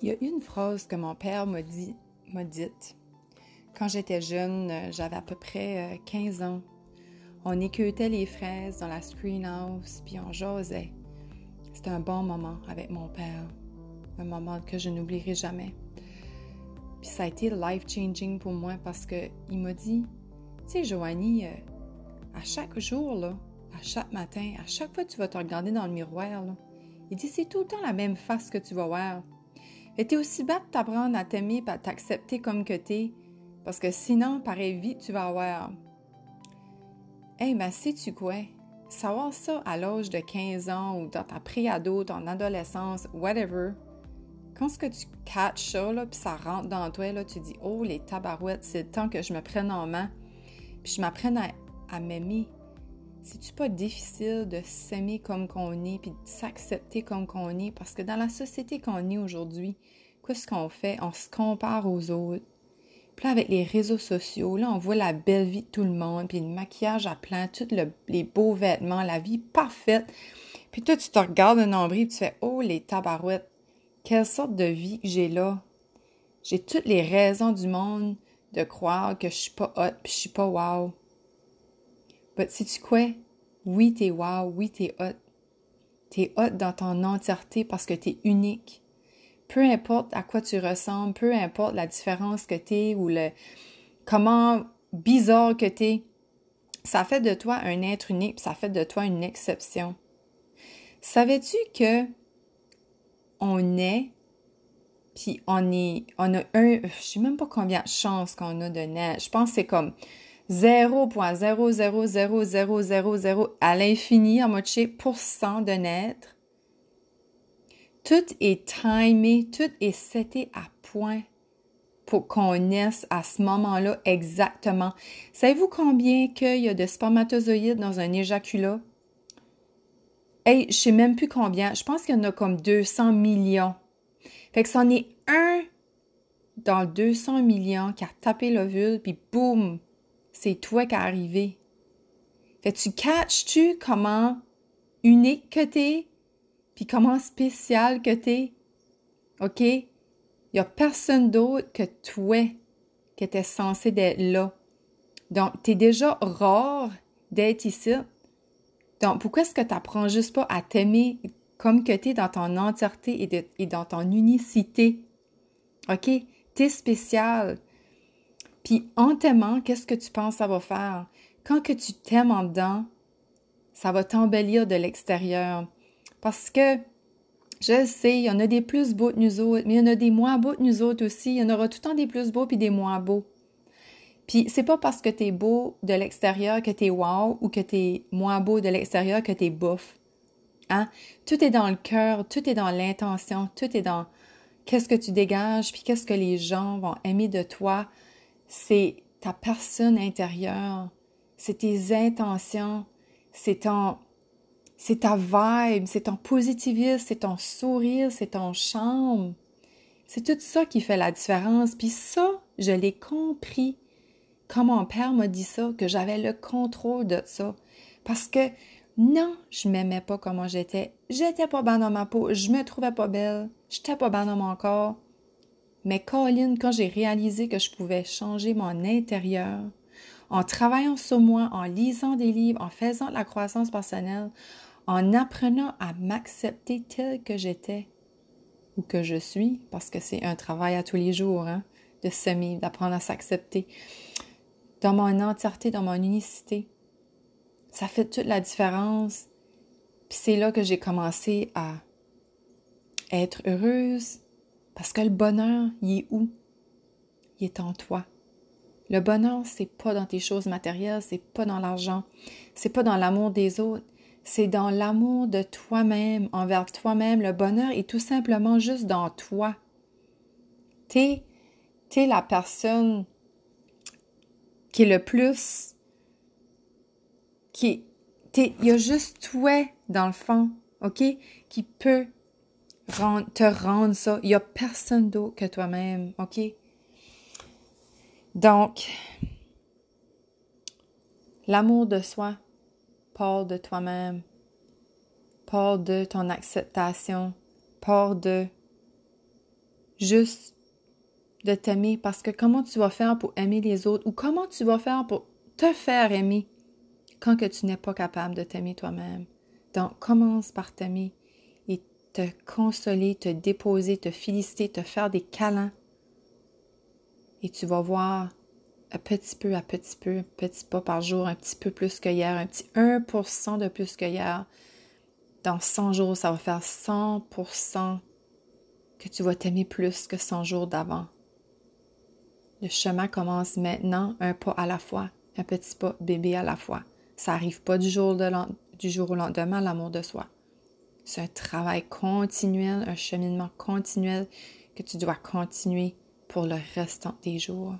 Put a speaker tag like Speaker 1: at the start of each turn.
Speaker 1: Il y a une phrase que mon père m'a dit, m'a dite. Quand j'étais jeune, euh, j'avais à peu près 15 euh, ans. On écoutait les fraises dans la screen house, puis on jasait. C'était un bon moment avec mon père. Un moment que je n'oublierai jamais. Puis ça a été life-changing pour moi parce que il m'a dit, tu sais, Joanie, euh, à chaque jour, à chaque matin, à chaque fois que tu vas te regarder dans le miroir, là, il dit, c'est tout le temps la même face que tu vas voir. Et t'es aussi bête de t'apprendre à t'aimer et à t'accepter comme que t'es, parce que sinon, pareil vite, tu vas avoir. Hey, mais sais-tu quoi? Savoir ça à l'âge de 15 ans ou dans ta pré-ado, ton adolescence, whatever, quand ce que tu catches ça, là, puis ça rentre dans toi, là, tu dis Oh, les tabarouettes, c'est le temps que je me prenne en main, puis je m'apprenne à m'aimer. C'est-tu pas difficile de s'aimer comme qu'on est, puis de s'accepter comme qu'on est? Parce que dans la société qu'on est aujourd'hui, qu'est-ce qu'on fait? On se compare aux autres. Puis là, avec les réseaux sociaux, là, on voit la belle vie de tout le monde, puis le maquillage à plein, tous les beaux vêtements, la vie parfaite. Puis toi, tu te regardes le nombril, et tu fais Oh, les tabarouettes, quelle sorte de vie que j'ai là? J'ai toutes les raisons du monde de croire que je suis pas hot, puis je suis pas wow. But sais-tu quoi? Oui, t'es wow, oui, t'es hot. T'es hot dans ton entièreté parce que t'es unique. Peu importe à quoi tu ressembles, peu importe la différence que t'es ou le comment bizarre que t'es, ça fait de toi un être unique, ça fait de toi une exception. Savais-tu que on est, puis on est, on a un, je sais même pas combien de chances qu'on a de naître. Je pense que c'est comme 0.0000000 à l'infini en moitié cent de naître. Tout est timé, tout est seté à point pour qu'on naisse à ce moment-là exactement. Savez-vous combien qu'il y a de spermatozoïdes dans un éjaculat? Hey, je sais même plus combien. Je pense qu'il y en a comme 200 millions. Fait que c'en est un dans 200 millions qui a tapé l'ovule, puis boum, c'est toi qui es arrivé. Fait tu catches-tu comment unique que t'es, puis comment spécial que t'es? OK? Il n'y a personne d'autre que toi qui était censé être là. Donc, tu es déjà rare d'être ici. Donc, pourquoi est-ce que tu n'apprends juste pas à t'aimer comme que tu dans ton entièreté et, dans ton unicité? OK? Tu es spécial. Puis en t'aimant, qu'est-ce que tu penses ça va faire? Quand que tu t'aimes en dedans, ça va t'embellir de l'extérieur. Parce que je sais, il y en a des plus beaux que nous autres, mais il y en a des moins beaux que nous autres aussi. Il y en aura tout le temps des plus beaux puis des moins beaux. Puis c'est pas parce que t'es beau de l'extérieur que t'es wow ou que t'es moins beau de l'extérieur que t'es bof. Hein? Tout est dans le cœur, tout est dans l'intention, tout est dans qu'est-ce que tu dégages, puis qu'est-ce que les gens vont aimer de toi c'est ta personne intérieure, c'est tes intentions, c'est ton, c'est ta vibe, c'est ton positivisme, c'est ton sourire, c'est ton charme. C'est tout ça qui fait la différence. Puis ça, je l'ai compris quand mon père m'a dit ça, que j'avais le contrôle de ça. Parce que non, je m'aimais pas comment j'étais. J'étais pas bien dans ma peau. Je me trouvais pas belle. J'étais pas bien dans mon corps. Mais Colin, quand j'ai réalisé que je pouvais changer mon intérieur, en travaillant sur moi, en lisant des livres, en faisant de la croissance personnelle, en apprenant à m'accepter tel que j'étais ou que je suis, parce que c'est un travail à tous les jours, hein, de s'aimer, d'apprendre à s'accepter, dans mon entièreté, dans mon unicité. Ça fait toute la différence. Puis c'est là que j'ai commencé à être heureuse, parce que le bonheur, il est où? Il est en toi. Le bonheur, c'est pas dans tes choses matérielles, c'est pas dans l'argent, c'est pas dans l'amour des autres, c'est dans l'amour de toi-même, envers toi-même. Le bonheur est tout simplement juste dans toi. T'es, es la personne qui est le plus, qui, il y a juste toi dans le fond, ok, qui peut te rendre ça. Il n'y a personne d'autre que toi-même, OK? Donc, l'amour de soi part de toi-même, part de ton acceptation, part de juste de t'aimer parce que comment tu vas faire pour aimer les autres ou comment tu vas faire pour te faire aimer quand que tu n'es pas capable de t'aimer toi-même? Donc, commence par t'aimer te consoler, te déposer, te féliciter, te faire des câlins. Et tu vas voir un petit peu à petit peu, petit pas par jour, un petit peu plus que hier, un petit 1% de plus que hier. Dans 100 jours, ça va faire 100% que tu vas t'aimer plus que 100 jours d'avant. Le chemin commence maintenant, un pas à la fois, un petit pas bébé à la fois. Ça n'arrive pas du jour au lendemain, l'amour de soi. C'est un travail continuel, un cheminement continuel que tu dois continuer pour le restant des jours.